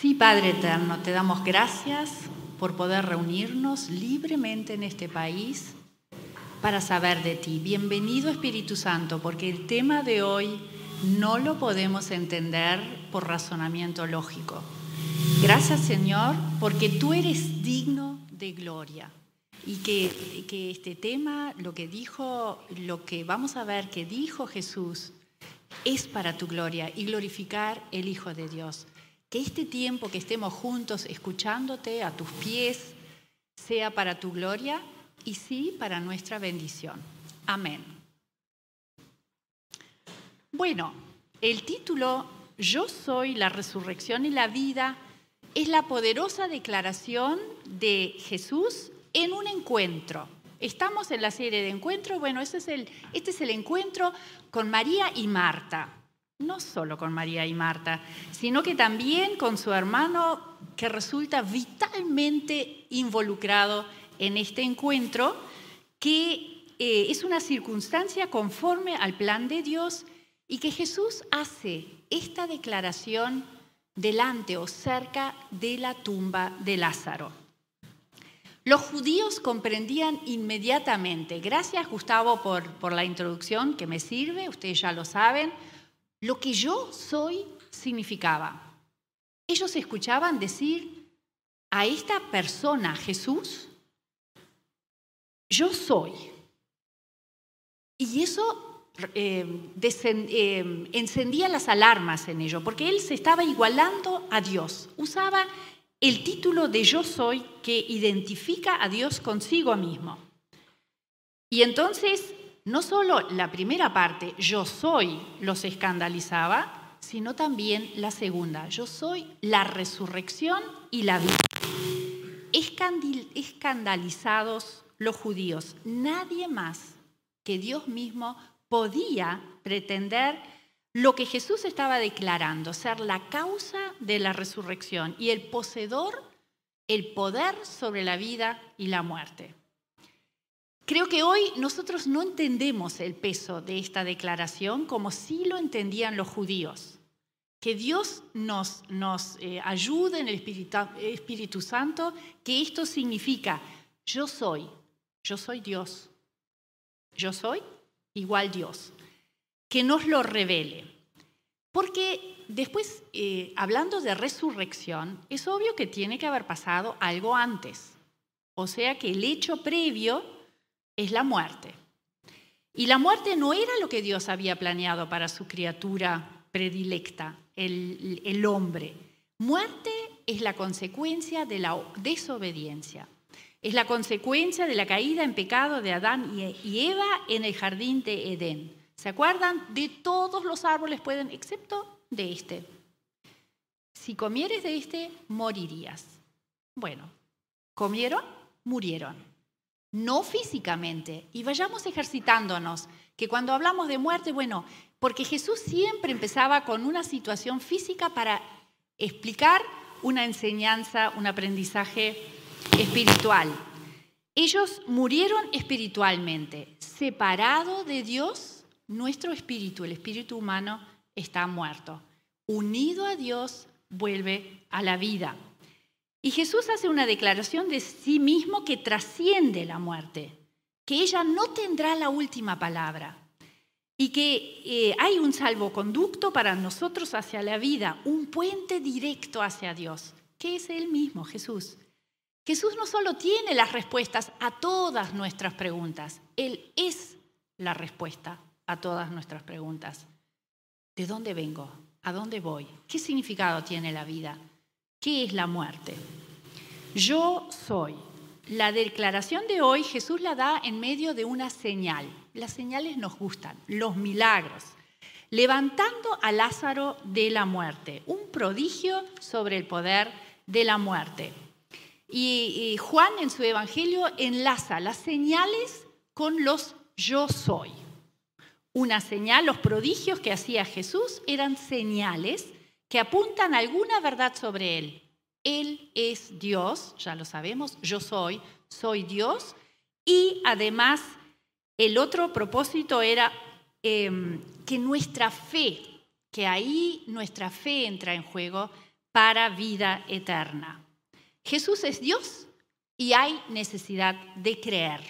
Sí, Padre Eterno, te damos gracias por poder reunirnos libremente en este país para saber de ti. Bienvenido Espíritu Santo, porque el tema de hoy no lo podemos entender por razonamiento lógico. Gracias Señor, porque tú eres digno de gloria y que, que, este tema, lo que dijo, lo que vamos a ver que dijo Jesús, es para tu gloria y glorificar el Hijo de Dios. Que este tiempo que estemos juntos escuchándote a tus pies sea para tu gloria y sí para nuestra bendición. Amén. Bueno, el título Yo soy la resurrección y la vida es la poderosa declaración de Jesús en un encuentro. Estamos en la serie de encuentros. Bueno, este es el, este es el encuentro con María y Marta. No solo con María y Marta, sino que también con su hermano que resulta vitalmente involucrado en este encuentro, que eh, es una circunstancia conforme al plan de Dios y que Jesús hace esta declaración delante o cerca de la tumba de Lázaro. Los judíos comprendían inmediatamente, gracias Gustavo por, por la introducción que me sirve, ustedes ya lo saben, lo que yo soy significaba. Ellos escuchaban decir a esta persona, Jesús, yo soy. Y eso eh, eh, encendía las alarmas en ello, porque él se estaba igualando a Dios. Usaba el título de yo soy que identifica a Dios consigo mismo. Y entonces, no solo la primera parte, yo soy, los escandalizaba, sino también la segunda, yo soy la resurrección y la vida. Escandalizados los judíos, nadie más que Dios mismo podía pretender lo que Jesús estaba declarando, ser la causa de la resurrección y el poseedor, el poder sobre la vida y la muerte. Creo que hoy nosotros no entendemos el peso de esta declaración como sí lo entendían los judíos. Que Dios nos, nos eh, ayude en el Espíritu, Santo, que esto significa, yo soy, yo soy Dios, yo soy igual Dios que nos lo revele. Porque después, eh, hablando de resurrección, es obvio que tiene que haber pasado algo antes. O sea que el hecho previo es la muerte. Y la muerte no era lo que Dios había planeado para su criatura predilecta, el, hombre. Muerte es la consecuencia de la desobediencia. Es la consecuencia de la caída en pecado de Adán y Eva en el jardín de Edén. ¿Se acuerdan? De todos los árboles pueden, excepto de este. Si comieres de este, morirías. Bueno, comieron, murieron. No físicamente. Y vayamos ejercitándonos, que cuando hablamos de muerte, bueno, porque Jesús siempre empezaba con una situación física para explicar una enseñanza, un aprendizaje espiritual. Ellos murieron espiritualmente, separado de Dios nuestro espíritu, el espíritu humano, está muerto. Unido a Dios, vuelve a la vida. Y Jesús hace una declaración de sí mismo que trasciende la muerte, que ella no tendrá la última palabra y que eh, hay un salvoconducto para nosotros hacia la vida, un puente directo hacia Dios, que es Él mismo, Jesús. Jesús no solo tiene las respuestas a todas nuestras preguntas, Él es la respuesta a todas nuestras preguntas. ¿De dónde vengo? ¿A dónde voy? ¿Qué significado tiene la vida? ¿Qué es la muerte? Yo soy. La declaración de hoy Jesús la da en medio de una señal. Las señales nos gustan, los milagros. Levantando a Lázaro de la muerte, un prodigio sobre el poder de la muerte. Y, Juan en su Evangelio enlaza las señales con los yo soy una señal, los prodigios que hacía Jesús eran señales que apuntan alguna verdad sobre Él. Él es Dios, ya lo sabemos, yo soy, soy Dios. Y además, el otro propósito era em, que nuestra fe, que ahí nuestra fe entra en juego, para vida eterna. Jesús es Dios y hay necesidad de creer.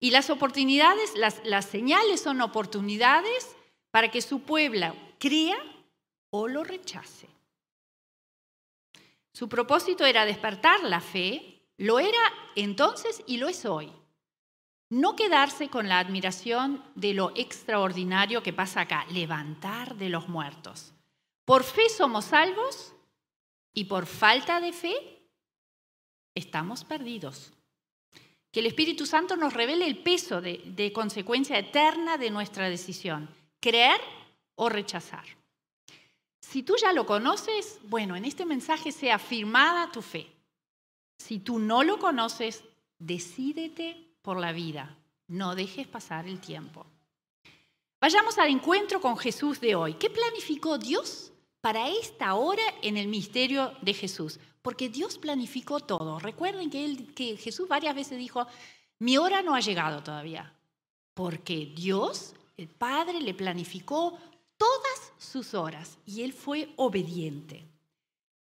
Y las oportunidades, las, las señales son oportunidades para que su pueblo crea o lo rechace. Su propósito era despertar la fe, lo era entonces y lo es hoy. No quedarse con la admiración de lo extraordinario que pasa acá, levantar de los muertos. Por fe somos salvos y por falta de fe estamos perdidos. Que el Espíritu Santo nos revele el peso de, de consecuencia eterna de nuestra decisión, creer o rechazar. Si tú ya lo conoces, bueno, en este mensaje sea afirmada tu fe. Si tú no lo conoces, decídete por la vida. No dejes pasar el tiempo. Vayamos al encuentro con Jesús de hoy. ¿Qué planificó Dios para esta hora en el misterio de Jesús? Porque Dios planificó todo. Recuerden que, que Jesús varias veces dijo, mi hora no ha llegado todavía. Porque Dios, el Padre, le planificó todas sus horas y él fue obediente.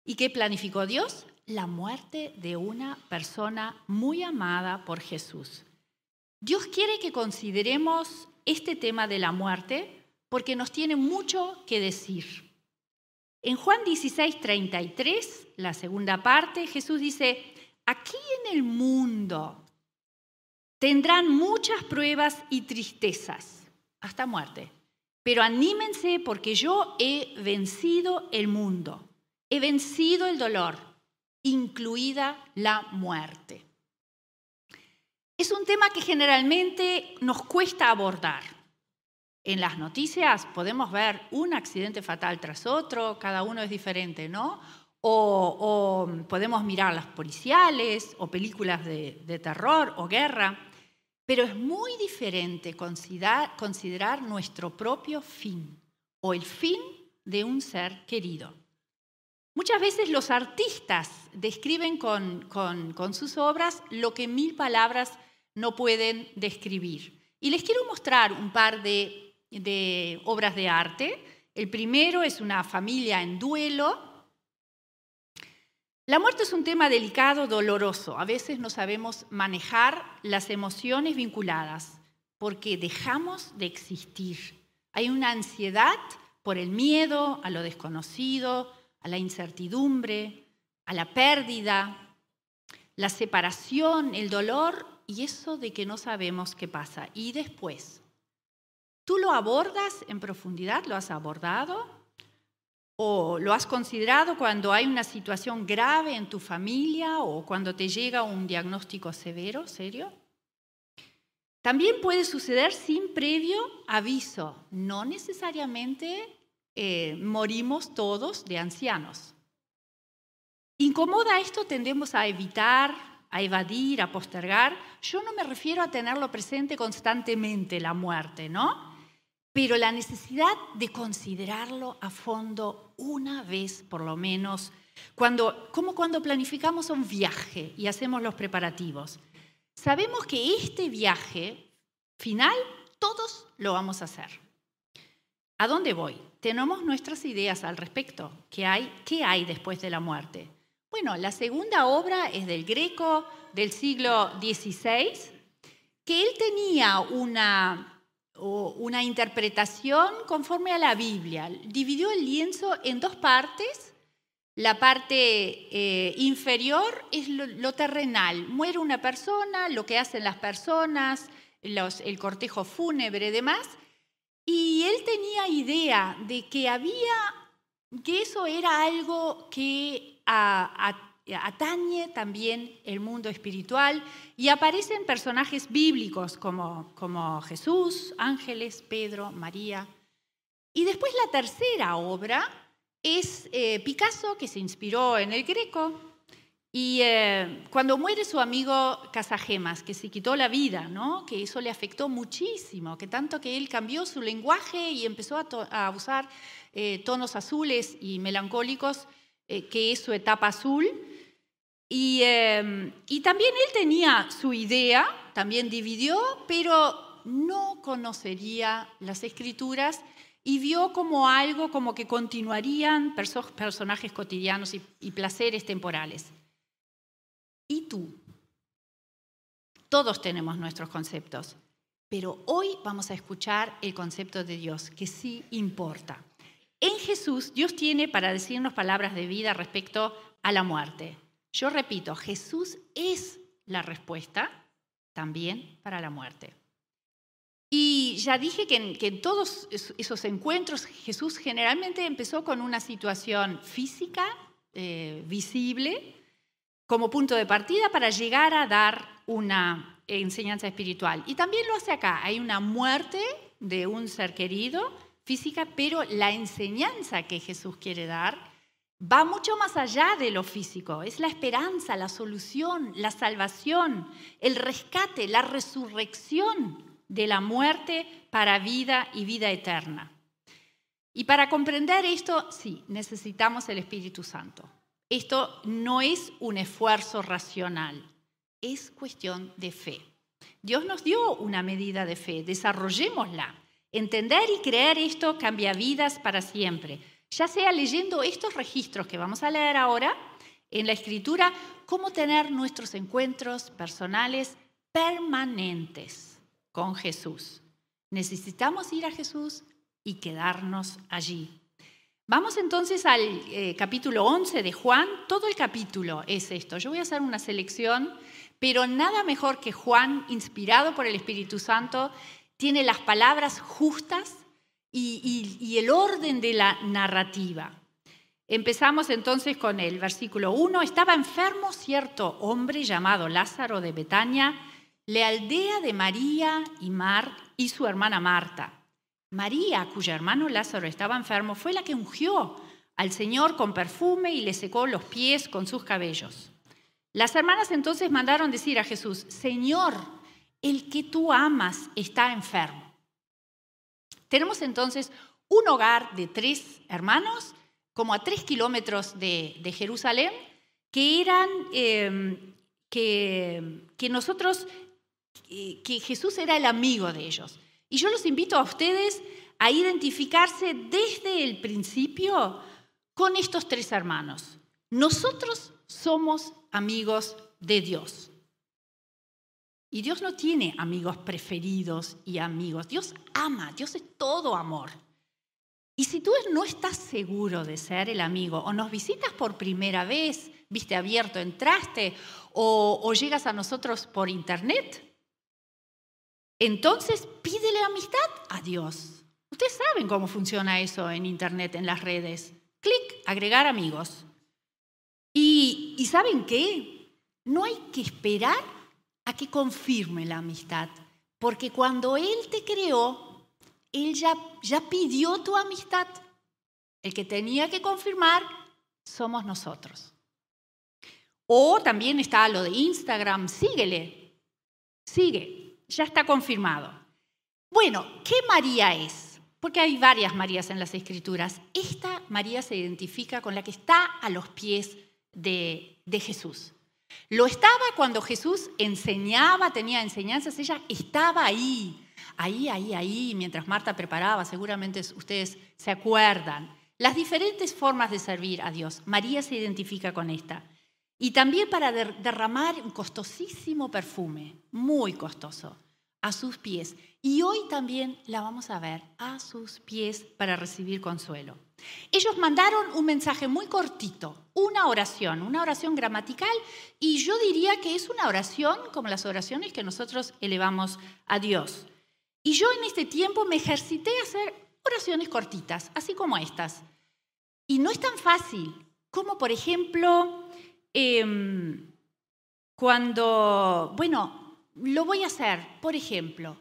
¿Y qué planificó Dios? La muerte de una persona muy amada por Jesús. Dios quiere que consideremos este tema de la muerte porque nos tiene mucho que decir. En Juan 16, 33, la segunda parte, Jesús dice, aquí en el mundo tendrán muchas pruebas y tristezas, hasta muerte. Pero anímense porque yo he vencido el mundo, he vencido el dolor, incluida la muerte. Es un tema que generalmente nos cuesta abordar. En las noticias podemos ver un accidente fatal tras otro, cada uno es diferente, ¿no? O, podemos mirar las policiales o películas de, terror o guerra. Pero es muy diferente considerar, nuestro propio fin o el fin de un ser querido. Muchas veces los artistas describen con, sus obras lo que mil palabras no pueden describir. Y les quiero mostrar un par de, obras de arte. El primero es una familia en duelo la muerte es un tema delicado, doloroso. A veces no sabemos manejar las emociones vinculadas porque dejamos de existir. Hay una ansiedad por el miedo a lo desconocido, a la incertidumbre, a la pérdida, la separación, el dolor y eso de que no sabemos qué pasa. Y después, ¿tú lo abordas en profundidad? ¿Lo has abordado? ¿O lo has considerado cuando hay una situación grave en tu familia o cuando te llega un diagnóstico severo, serio? También puede suceder sin previo aviso. No necesariamente eh, morimos todos de ancianos. Incomoda esto, tendemos a evitar, a evadir, a postergar. Yo no me refiero a tenerlo presente constantemente, la muerte, ¿no? Pero la necesidad de considerarlo a fondo una vez por lo menos, cuando, como cuando planificamos un viaje y hacemos los preparativos. Sabemos que este viaje final todos lo vamos a hacer. ¿A dónde voy? Tenemos nuestras ideas al respecto. ¿Qué hay, qué hay después de la muerte? Bueno, la segunda obra es del Greco del siglo XVI, que él tenía una una interpretación conforme a la Biblia. Dividió el lienzo en dos partes. La parte eh, inferior es lo, terrenal. Muere una persona, lo que hacen las personas, el cortejo fúnebre demás. Y él tenía idea de que había, que eso era algo que a atañe también el mundo espiritual y aparecen personajes bíblicos como, como Jesús, ángeles, Pedro, María. Y después la tercera obra es eh, Picasso, que se inspiró en el Greco, y eh, cuando muere su amigo Casagemas, que se quitó la vida, ¿no? que eso le afectó muchísimo, que tanto que él cambió su lenguaje y empezó a, usar eh, tonos azules y melancólicos, que es su etapa azul, Em, y, también él tenía su idea, también dividió, pero no conocería las escrituras y vio como algo como que continuarían personajes cotidianos y placeres temporales. ¿Y tú? Todos tenemos nuestros conceptos, pero hoy vamos a escuchar el concepto de Dios, que sí importa. En Jesús, Dios tiene para decirnos palabras de vida respecto a la muerte. Yo repito, Jesús es la respuesta también para la muerte. Y ya dije que en, todos esos encuentros Jesús generalmente empezó con una situación física, eh, visible, como punto de partida para llegar a dar una enseñanza espiritual. Y también lo hace acá. Hay una muerte de un ser querido física, pero la enseñanza que Jesús quiere dar va mucho más allá de lo físico. Es la esperanza, la solución, la salvación, el rescate, la resurrección de la muerte para vida y vida eterna. Y para comprender esto, sí, necesitamos el Espíritu Santo. Esto no es un esfuerzo racional, es cuestión de fe. Dios nos dio una medida de fe, desarrollémosla. Entender y creer esto cambia vidas para siempre, ya sea leyendo estos registros que vamos a leer ahora en la escritura, cómo tener nuestros encuentros personales permanentes con Jesús. Necesitamos ir a Jesús y quedarnos allí. Vamos entonces al eh, capítulo 11 de Juan. Todo el capítulo es esto. Yo voy a hacer una selección, pero nada mejor que Juan, inspirado por el Espíritu Santo, tiene las palabras justas y, el orden de la narrativa. Empezamos entonces con el versículo 1. Estaba enfermo cierto hombre llamado Lázaro de Betania, la aldea de María y Mar y su hermana Marta. María, cuyo hermano Lázaro estaba enfermo, fue la que ungió al Señor con perfume y le secó los pies con sus cabellos. Las hermanas entonces mandaron decir a Jesús, Señor, el que tú amas está enfermo. Tenemos entonces un hogar de tres hermanos, como a tres kilómetros de, Jerusalén, que eran, em, que, nosotros, que Jesús era el amigo de ellos. Y yo los invito a ustedes a identificarse desde el principio con estos tres hermanos. Nosotros somos amigos de Dios. Y Dios no tiene amigos preferidos y amigos. Dios ama, Dios es todo amor. Y si tú no estás seguro de ser el amigo o nos visitas por primera vez, viste abierto, entraste o, llegas a nosotros por internet, entonces pídele amistad a Dios. Ustedes saben cómo funciona eso en Internet, en las redes. Clic, agregar amigos. Y, ¿saben qué? No hay que esperar a que confirme la amistad, porque cuando Él te creó, Él ya, ya pidió tu amistad. El que tenía que confirmar somos nosotros. O también está lo de Instagram, síguele, sigue, ya está confirmado. Bueno, ¿qué María es? Porque hay varias Marías en las Escrituras. Esta María se identifica con la que está a los pies de, de Jesús. Lo estaba cuando Jesús enseñaba, tenía enseñanzas, ella estaba ahí, ahí, ahí, ahí, mientras Marta preparaba, seguramente ustedes se acuerdan. Las diferentes formas de servir a Dios. María se identifica con esta. Y también para derramar un costosísimo perfume, muy costoso, a sus pies. Y hoy también la vamos a ver a sus pies para recibir consuelo. Ellos mandaron un mensaje muy cortito, una oración, una oración gramatical, y yo diría que es una oración como las oraciones que nosotros elevamos a Dios. Y yo en este tiempo me ejercité a hacer oraciones cortitas, así como estas. Y no es tan fácil como, por ejemplo, Em, cuando, bueno, lo voy a hacer, por ejemplo,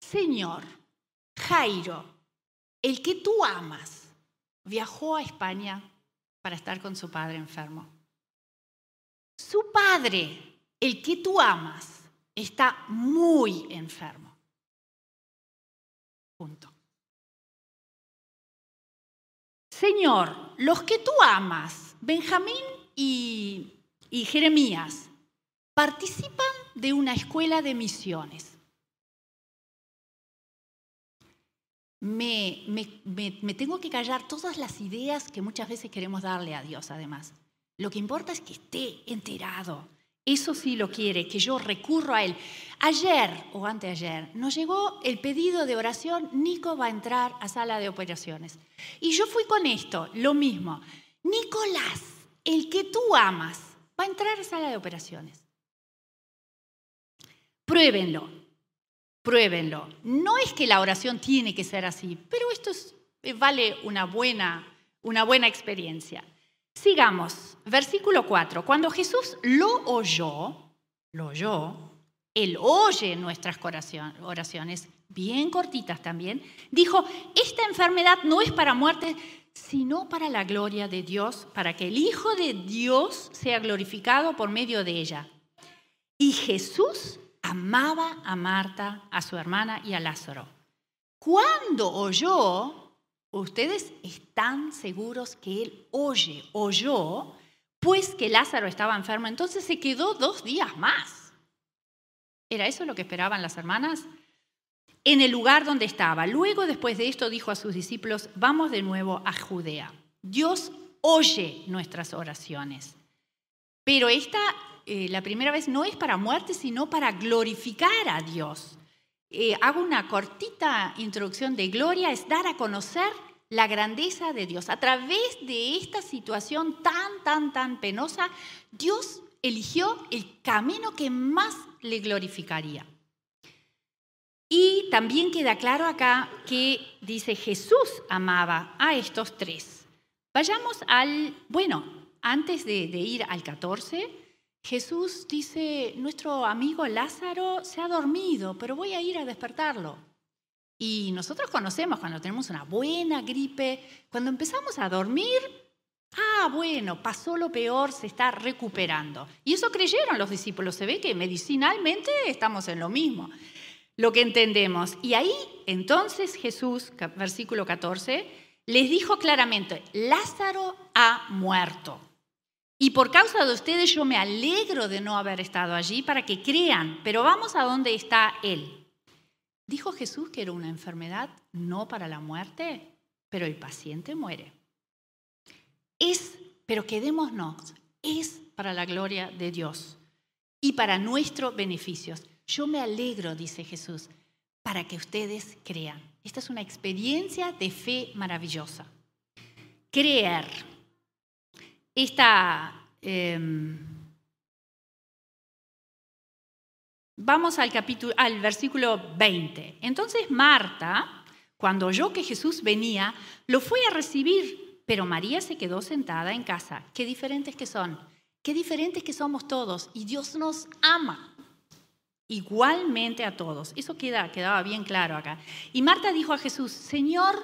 Señor, Jairo, el que tú amas, viajó a España para estar con su padre enfermo. Su padre, el que tú amas, está muy enfermo. Punto. Señor, los que tú amas, Benjamín y, Jeremías participan de una escuela de misiones. Me, me, tengo que callar todas las ideas que muchas veces queremos darle a Dios, además. Lo que importa es que esté enterado. Eso sí lo quiere, que yo recurro a Él. Ayer o anteayer nos llegó el pedido de oración, Nico va a entrar a sala de operaciones. Y yo fui con esto, lo mismo. Nicolás, el que tú amas, va a entrar a sala de operaciones. Pruébenlo, pruébenlo. No es que la oración tiene que ser así, pero esto eh, vale una buena, una buena experiencia. Sigamos, versículo 4. Cuando Jesús lo oyó, lo oyó, él oye nuestras oraciones, bien cortitas también, dijo, esta enfermedad no es para muerte, sino para la gloria de Dios, para que el Hijo de Dios sea glorificado por medio de ella. Y Jesús amaba a Marta, a su hermana y a Lázaro. Cuando oyó, ustedes están seguros que él oye, oyó, pues que Lázaro estaba enfermo, entonces se quedó dos días más. ¿Era eso lo que esperaban las hermanas? En el lugar donde estaba. Luego, después de esto, dijo a sus discípulos, vamos de nuevo a Judea. Dios oye nuestras oraciones. Pero esta eh, la primera vez no es para muerte, sino para glorificar a Dios. Eh, hago una cortita introducción de gloria, es dar a conocer la grandeza de Dios. A través de esta situación tan, tan, tan penosa, Dios eligió el camino que más le glorificaría. Y también queda claro acá que dice Jesús amaba a estos tres. Vayamos al, bueno, antes de, ir al 14, Jesús dice, nuestro amigo Lázaro se ha dormido, pero voy a ir a despertarlo. Y nosotros conocemos cuando tenemos una buena gripe, cuando empezamos a dormir, ah, bueno, pasó lo peor, se está recuperando. Y eso creyeron los discípulos, se ve que medicinalmente estamos en lo mismo, lo que entendemos. Y ahí entonces Jesús, versículo 14, les dijo claramente, Lázaro ha muerto. Y por causa de ustedes yo me alegro de no haber estado allí para que crean, pero vamos a donde está Él. Dijo Jesús que era una enfermedad no para la muerte, pero el paciente muere. Es, pero quedémonos, es para la gloria de Dios y para nuestro beneficio. Yo me alegro, dice Jesús, para que ustedes crean. Esta es una experiencia de fe maravillosa. Creer esta... Em, vamos al, capítulo, al versículo 20. Entonces Marta, cuando oyó que Jesús venía, lo fue a recibir, pero María se quedó sentada en casa. Qué diferentes que son, qué diferentes que somos todos. Y Dios nos ama igualmente a todos. Eso queda, quedaba bien claro acá. Y Marta dijo a Jesús, Señor,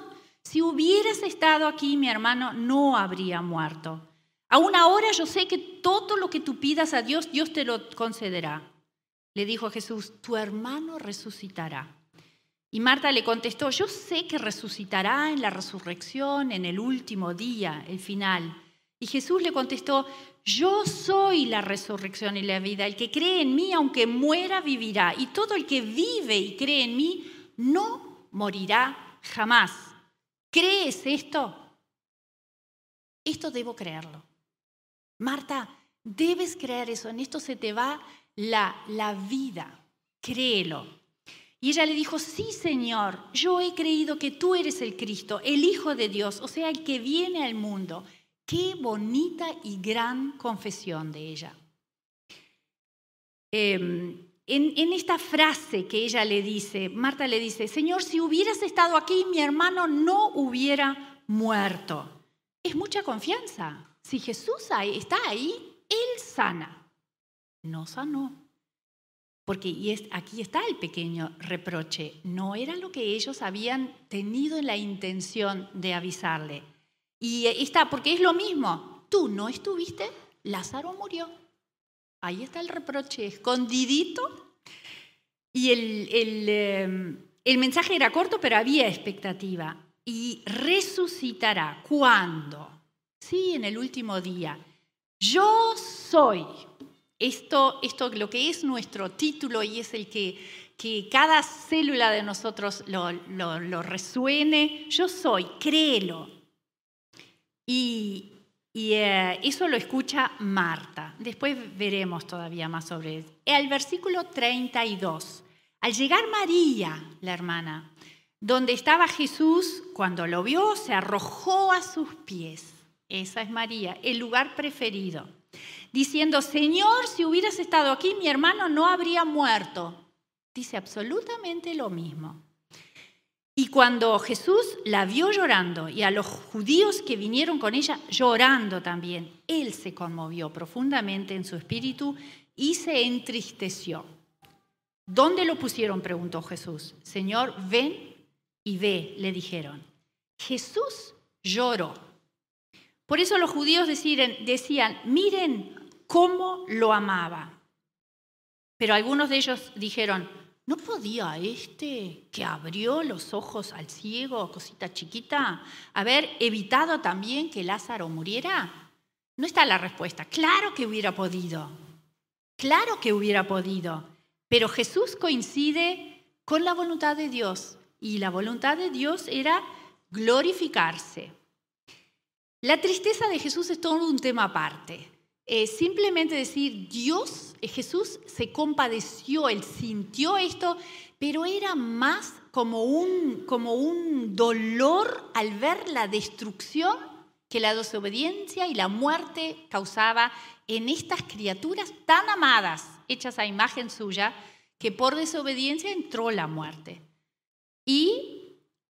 si hubieras estado aquí, mi hermano no habría muerto. Aún ahora yo sé que todo lo que tú pidas a Dios, Dios te lo concederá. Le dijo a Jesús, tu hermano resucitará. Y Marta le contestó, yo sé que resucitará en la resurrección, en el último día, el final. Y Jesús le contestó, yo soy la resurrección y la vida. El que cree en mí, aunque muera, vivirá. Y todo el que vive y cree en mí, no morirá jamás. ¿Crees esto? Esto debo creerlo. Marta, debes creer eso, en esto se te va la, la vida, créelo. Y ella le dijo, sí Señor, yo he creído que tú eres el Cristo, el Hijo de Dios, o sea, el que viene al mundo. Qué bonita y gran confesión de ella. Em, en, en, esta frase que ella le dice, Marta le dice, Señor, si hubieras estado aquí, mi hermano no hubiera muerto. Es mucha confianza. Si Jesús está ahí, Él sana. No sanó. Porque aquí está el pequeño reproche. No era lo que ellos habían tenido en la intención de avisarle. Y está, porque es lo mismo. Tú no estuviste, Lázaro murió. Ahí está el reproche, escondidito. Y el, el, em, el mensaje era corto, pero había expectativa. Y resucitará. ¿Cuándo? Sí, en el último día. Yo soy. Esto, esto lo que es nuestro título y es el que, que cada célula de nosotros lo, resuene. Yo soy, créelo. Y, eh, eso lo escucha Marta. Después veremos todavía más sobre eso. El versículo 32. Al llegar María, la hermana, donde estaba Jesús, cuando lo vio, se arrojó a sus pies. Esa es María, el lugar preferido. Diciendo, Señor, si hubieras estado aquí, mi hermano no habría muerto. Dice absolutamente lo mismo. Y cuando Jesús la vio llorando y a los judíos que vinieron con ella llorando también, él se conmovió profundamente en su espíritu y se entristeció. ¿Dónde lo pusieron? preguntó Jesús. Señor, ven y ve, le dijeron. Jesús lloró. Por eso los judíos decían, miren cómo lo amaba. Pero algunos de ellos dijeron, ¿no podía este que abrió los ojos al ciego, cosita chiquita, haber evitado también que Lázaro muriera? No está la respuesta. Claro que hubiera podido. Claro que hubiera podido. Pero Jesús coincide con la voluntad de Dios y la voluntad de Dios era glorificarse. La tristeza de Jesús es todo un tema aparte. simplemente decir, Dios, eh, Jesús se compadeció, él sintió esto, pero era más como un, como un dolor al ver la destrucción que la desobediencia y la muerte causaba en estas criaturas tan amadas, hechas a imagen suya, que por desobediencia entró la muerte. Y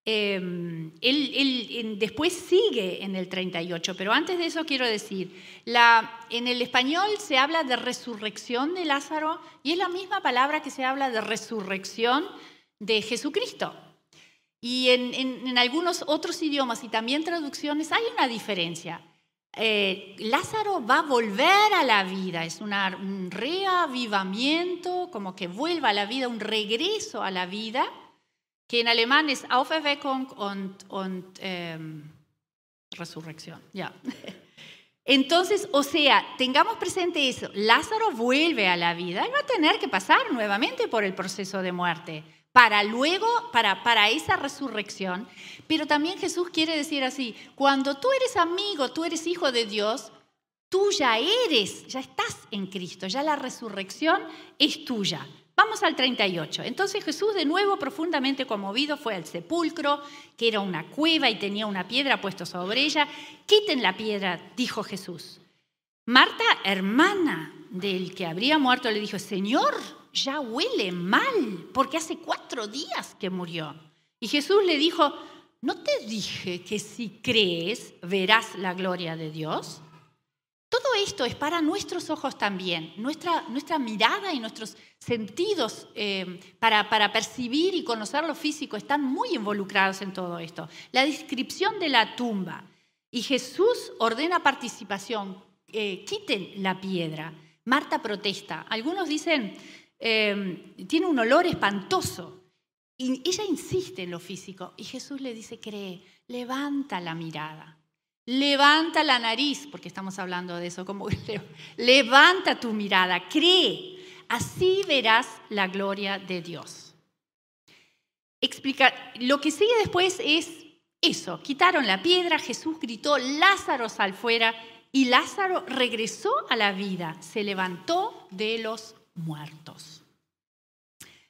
em, él, después sigue en el 38, pero antes de eso quiero decir, en el español se habla de resurrección de Lázaro y es la misma palabra que se habla de resurrección de Jesucristo. Y en, en algunos otros idiomas y también traducciones hay una diferencia. Eh, Lázaro va a volver a la vida, es un reavivamiento, como que vuelva a la vida, un regreso a la vida, que en alemán es Auferweckung und, und ähm, resurrección. Ya. Entonces, o sea, tengamos presente eso, Lázaro vuelve a la vida, él va a tener que pasar nuevamente por el proceso de muerte para luego, para, para esa resurrección. Pero también Jesús quiere decir así, cuando tú eres amigo, tú eres hijo de Dios, tú ya eres, ya estás en Cristo, ya la resurrección es tuya. Vamos al 38. Entonces Jesús de nuevo profundamente conmovido fue al sepulcro, que era una cueva y tenía una piedra puesta sobre ella. Quiten la piedra, dijo Jesús. Marta, hermana del que habría muerto, le dijo, Señor, ya huele mal, porque hace cuatro días que murió. Y Jesús le dijo, ¿no te dije que si crees verás la gloria de Dios? Todo esto es para nuestros ojos también, nuestra, nuestra mirada y nuestros sentidos eh, para, para, percibir y conocer lo físico están muy involucrados en todo esto. La descripción de la tumba. Y Jesús ordena participación, eh, quiten la piedra. Marta protesta. Algunos dicen, Em, tiene un olor espantoso. Y ella insiste en lo físico y Jesús le dice, cree, levanta la mirada, levanta la nariz, porque estamos hablando de eso, como levanta tu mirada, cree, así verás la gloria de Dios. Explica, lo que sigue después es eso, quitaron la piedra, Jesús gritó, Lázaro sal fuera y Lázaro regresó a la vida, se levantó de los muertos.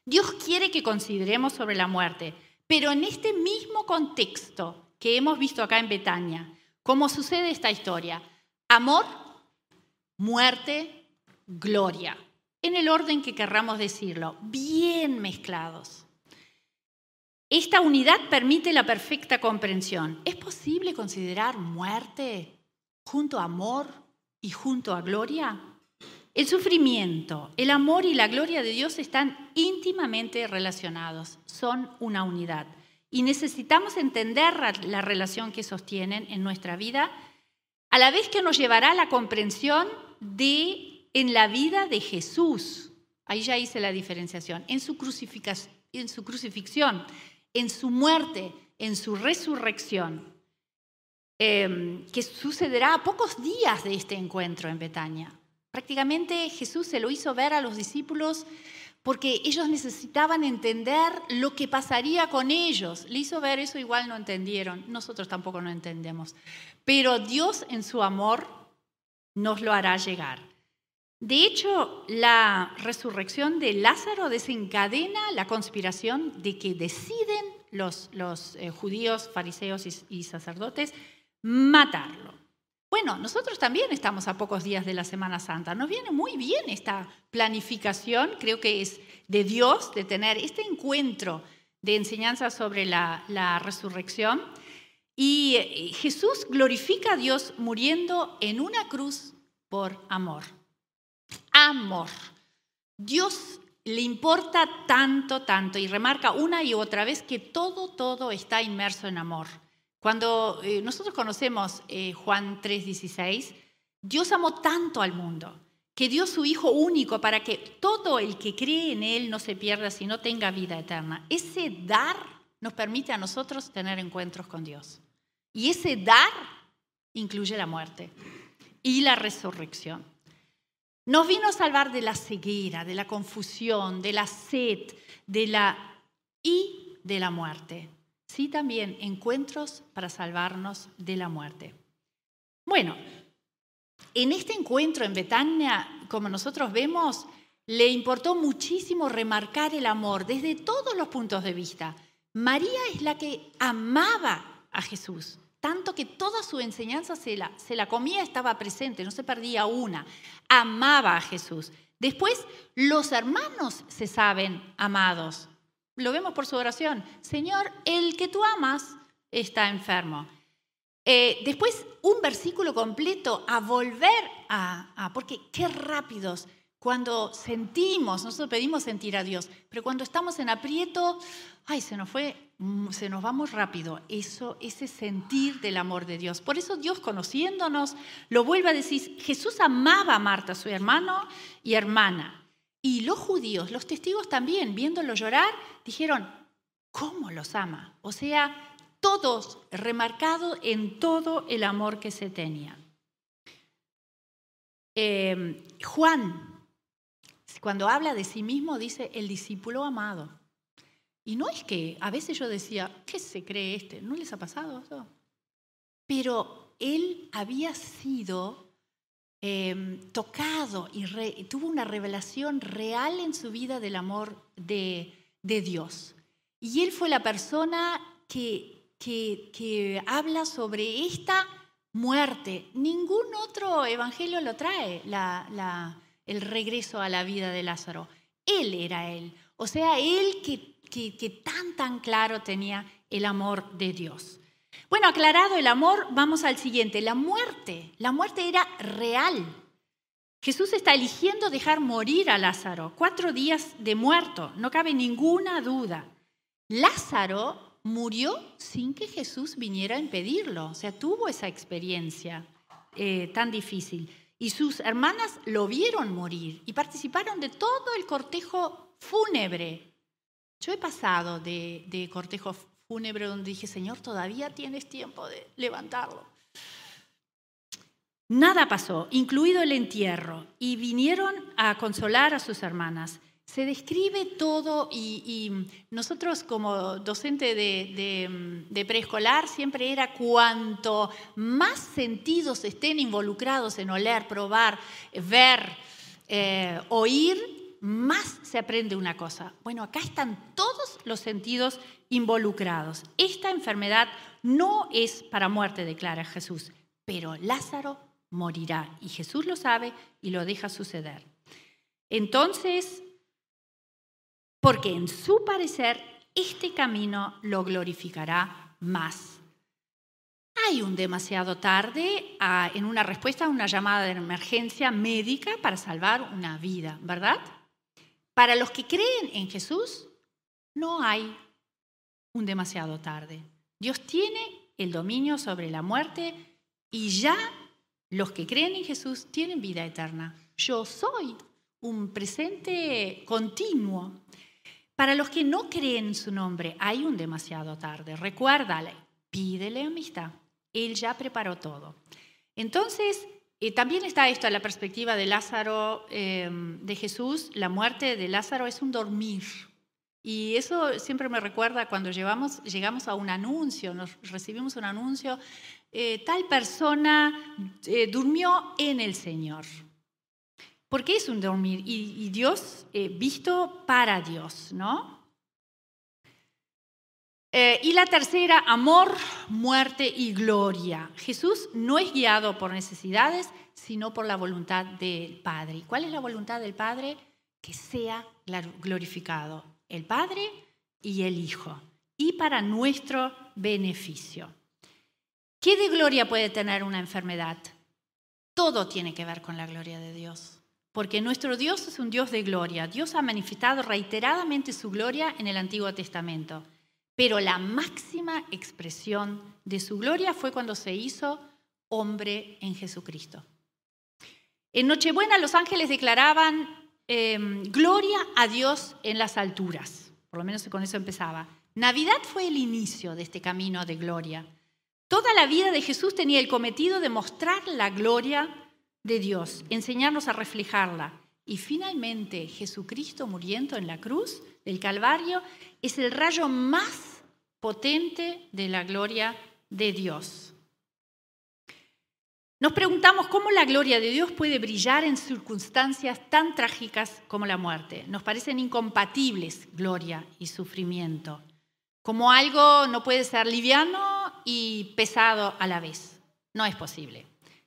Dios quiere que consideremos sobre la muerte, pero en este mismo contexto que hemos visto acá en Betania, ¿cómo sucede esta historia? Amor, muerte, gloria, en el orden que querramos decirlo, bien mezclados. Esta unidad permite la perfecta comprensión. ¿Es posible considerar muerte junto a amor y junto a gloria? El sufrimiento, el amor y la gloria de Dios están íntimamente relacionados, son una unidad. Y necesitamos entender la relación que sostienen en nuestra vida, a la vez que nos llevará a la comprensión de en la vida de Jesús. Ahí ya hice la diferenciación. En su, en su crucifixión, en su muerte, en su resurrección, em, que sucederá a pocos días de este encuentro en Betania. Prácticamente Jesús se lo hizo ver a los discípulos porque ellos necesitaban entender lo que pasaría con ellos. Le hizo ver eso, igual no entendieron, nosotros tampoco no entendemos. Pero Dios en su amor nos lo hará llegar. De hecho, la resurrección de Lázaro desencadena la conspiración de que deciden los, eh, judíos, fariseos y sacerdotes matarlo. Bueno, nosotros también estamos a pocos días de la Semana Santa. Nos viene muy bien esta planificación, creo que es de Dios, de tener este encuentro de enseñanza sobre la, resurrección. Y eh, Jesús glorifica a Dios muriendo en una cruz por amor. Amor. Dios le importa tanto, tanto, y remarca una y otra vez que todo, todo está inmerso en amor. Cuando eh, nosotros conocemos eh, Juan 3:16, Dios amó tanto al mundo que dio su Hijo único para que todo el que cree en Él no se pierda, sino tenga vida eterna. Ese dar nos permite a nosotros tener encuentros con Dios. Y ese dar incluye la muerte y la resurrección. Nos vino a salvar de la ceguera, de la confusión, de la sed, de la y de la muerte sí también encuentros para salvarnos de la muerte. Bueno, en este encuentro en Betania, como nosotros vemos, le importó muchísimo remarcar el amor desde todos los puntos de vista. María es la que amaba a Jesús, tanto que toda su enseñanza se la, se la comía, estaba presente, no se perdía una. Amaba a Jesús. Después, los hermanos se saben amados. Lo vemos por su oración. Señor, el que tú amas está enfermo. Eh, después, un versículo completo a volver a, a, porque qué rápidos cuando sentimos, nosotros pedimos sentir a Dios, pero cuando estamos en aprieto, ay, se nos fue, mm, se nos va muy rápido eso, ese sentir del amor de Dios. Por eso Dios, conociéndonos, lo vuelve a decir, Jesús amaba a Marta, su hermano y hermana. Y los judíos, los testigos también, viéndolo llorar, dijeron, ¿cómo los ama? O sea, todos remarcados en todo el amor que se tenía. Em, Juan, cuando habla de sí mismo, dice el discípulo amado. Y no es que a veces yo decía, ¿qué se cree este? ¿No les ha pasado eso? Pero él había sido em, tocado y tuvo una revelación real en su vida del amor de, de Dios. Y él fue la persona que, que, habla sobre esta muerte. Ningún otro evangelio lo trae, la, el regreso a la vida de Lázaro. Él era él. O sea, él que, que, tan, tan claro tenía el amor de Dios. Bueno, aclarado el amor, vamos al siguiente. La muerte. La muerte era real. Jesús está eligiendo dejar morir a Lázaro, cuatro días de muerto, no cabe ninguna duda. Lázaro murió sin que Jesús viniera a impedirlo, o sea, tuvo esa experiencia eh, tan difícil. Y sus hermanas lo vieron morir y participaron de todo el cortejo fúnebre. Yo he pasado de, de cortejo fúnebre donde dije, Señor, todavía tienes tiempo de levantarlo. Nada pasó, incluido el entierro, y vinieron a consolar a sus hermanas. Se describe todo y, nosotros como docente de, preescolar siempre era cuanto más sentidos estén involucrados en oler, probar, ver, eh, oír, más se aprende una cosa. Bueno, acá están todos los sentidos involucrados. Esta enfermedad no es para muerte, declara Jesús, pero Lázaro morirá. Y Jesús lo sabe y lo deja suceder. Entonces, porque en su parecer este camino lo glorificará más. Hay un demasiado tarde en una respuesta a una llamada de emergencia médica para salvar una vida, ¿verdad? Para los que creen en Jesús, no hay un demasiado tarde. Dios tiene el dominio sobre la muerte y ya los que creen en Jesús tienen vida eterna. Yo soy un presente continuo. Para los que no creen en su nombre, hay un demasiado tarde. Recuérdale, pídele amistad. Él ya preparó todo. Entonces, y también está esto, la perspectiva de Lázaro, eh, de Jesús, la muerte de Lázaro es un dormir. Y eso siempre me recuerda cuando llevamos, llegamos a un anuncio, nos recibimos un anuncio, eh, tal persona eh, durmió en el Señor. Porque es un dormir y, Dios visto para Dios, ¿no? Y la tercera, amor, muerte y gloria. Jesús no es guiado por necesidades, sino por la voluntad del Padre. ¿Cuál es la voluntad del Padre? Que sea glorificado el Padre y el Hijo, y para nuestro beneficio. ¿Qué de gloria puede tener una enfermedad? Todo tiene que ver con la gloria de Dios, porque nuestro Dios es un Dios de gloria. Dios ha manifestado reiteradamente su gloria en el Antiguo Testamento, pero la máxima expresión de su gloria fue cuando se hizo hombre en Jesucristo. En Nochebuena los ángeles declaraban em, gloria a Dios en las alturas. Por lo menos con eso empezaba. Navidad fue el inicio de este camino de gloria. Toda la vida de Jesús tenía el cometido de mostrar la gloria de Dios, enseñarnos a reflejarla. Y finalmente Jesucristo muriendo en la cruz del Calvario es el rayo más potente de la gloria de Dios. Nos preguntamos cómo la gloria de Dios puede brillar en circunstancias tan trágicas como la muerte. Nos parecen incompatibles gloria y sufrimiento, como algo no puede ser liviano y pesado a la vez. No es posible.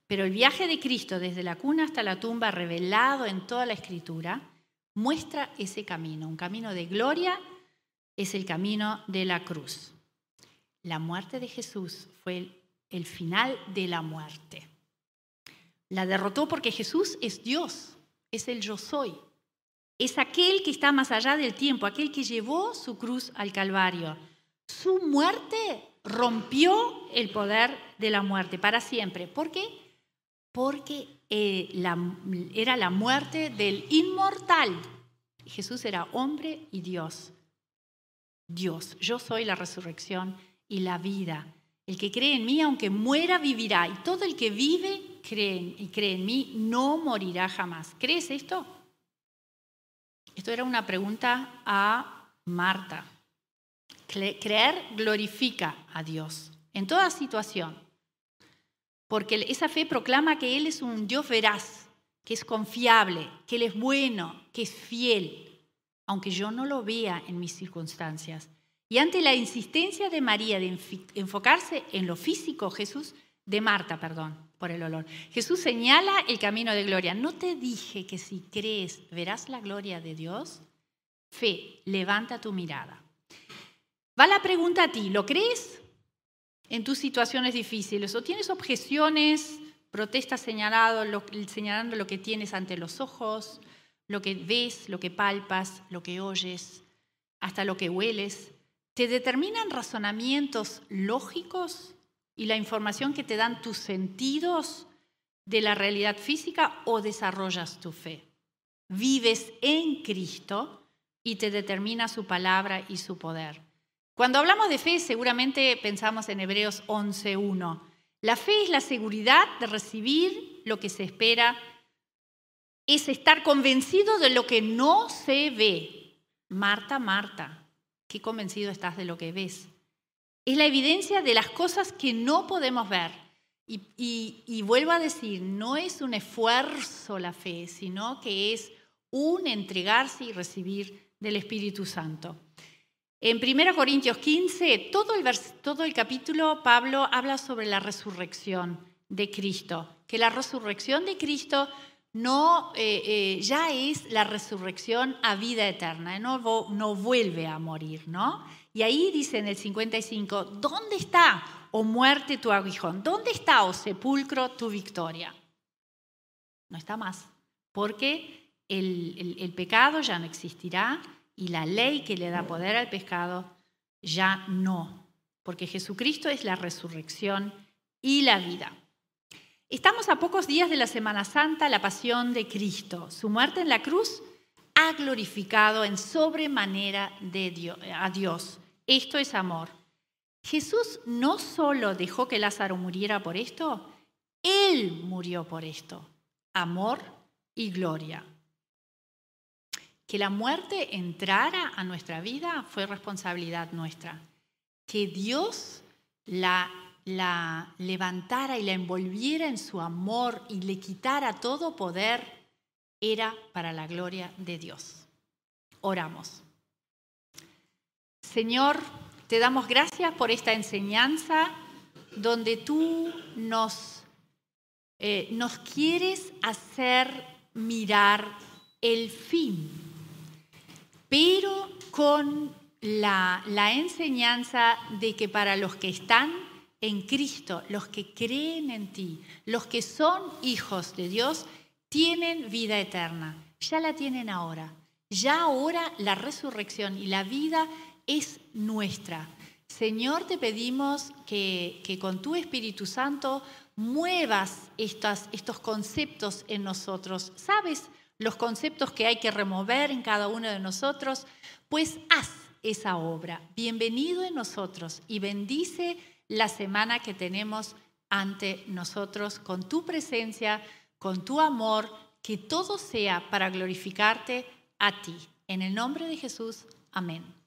Pero el viaje de Cristo desde la cuna hasta la tumba, revelado en toda la escritura, muestra ese camino. Un camino de gloria es el camino de la cruz. La muerte de Jesús fue el final de la muerte. La derrotó porque Jesús es Dios, es el yo soy. Es aquel que está más allá del tiempo, aquel que llevó su cruz al Calvario. Su muerte rompió el poder de la muerte para siempre. ¿Por qué? Porque eh, era la muerte del inmortal. Jesús era hombre y Dios. Dios, yo soy la resurrección y la vida. El que cree en mí, aunque muera, vivirá. Y todo el que vive cree y cree en mí no morirá jamás. ¿Crees esto? Esto era una pregunta a Marta. Creer glorifica a Dios en toda situación, porque esa fe proclama que Él es un Dios veraz, que es confiable, que Él es bueno, que es fiel, aunque yo no lo vea en mis circunstancias. Y ante la insistencia de María de enfocarse en lo físico, Jesús, de Marta, perdón, por el olor. Jesús señala el camino de gloria. ¿No te dije que si crees verás la gloria de Dios? Fe, levanta tu mirada. Va la pregunta a ti, ¿lo crees en tus situaciones difíciles? ¿O tienes objeciones, protestas señalando lo, que tienes ante los ojos, lo que ves, lo que palpas, lo que oyes, hasta lo que hueles? ¿Te determinan razonamientos lógicos y la información que te dan tus sentidos de la realidad física o desarrollas tu fe. Vives en Cristo y te determina su palabra y su poder. Cuando hablamos de fe, seguramente pensamos en Hebreos 11.1. La fe es la seguridad de recibir lo que se espera, es estar convencido de lo que no se ve. Marta, Marta, qué convencido estás de lo que ves. Es la evidencia de las cosas que no podemos ver. Y, vuelvo a decir, no es un esfuerzo la fe, sino que es un entregarse y recibir del Espíritu Santo. En 1 Corintios 15, todo el, todo el capítulo, Pablo habla sobre la resurrección de Cristo, que la resurrección de Cristo no eh, eh, ya es la resurrección a vida eterna, no, no vuelve a morir, ¿no? Y ahí dice en el 55, ¿dónde está, oh muerte, tu aguijón? ¿Dónde está, oh sepulcro, tu victoria? No está más, porque el, pecado ya no existirá y la ley que le da poder al pecado ya no, porque Jesucristo es la resurrección y la vida. Estamos a pocos días de la Semana Santa, la pasión de Cristo. Su muerte en la cruz ha glorificado en sobremanera a Dios. Esto es amor. Jesús no solo dejó que Lázaro muriera por esto, Él murió por esto. Amor y gloria. Que la muerte entrara a nuestra vida fue responsabilidad nuestra. Que Dios la, levantara y la envolviera en su amor y le quitara todo poder era para la gloria de Dios. Oramos. Señor, te damos gracias por esta enseñanza donde tú nos, eh, nos quieres hacer mirar el fin, pero con la, enseñanza de que para los que están en Cristo, los que creen en ti, los que son hijos de Dios, tienen vida eterna. Ya la tienen ahora. Ya ahora la resurrección y la vida es nuestra. Señor, te pedimos que, con tu Espíritu Santo muevas estos conceptos en nosotros. ¿Sabes los conceptos que hay que remover en cada uno de nosotros? Pues haz esa obra. Bienvenido en nosotros y bendice la semana que tenemos ante nosotros con tu presencia, con tu amor, que todo sea para glorificarte a ti. En el nombre de Jesús, amén.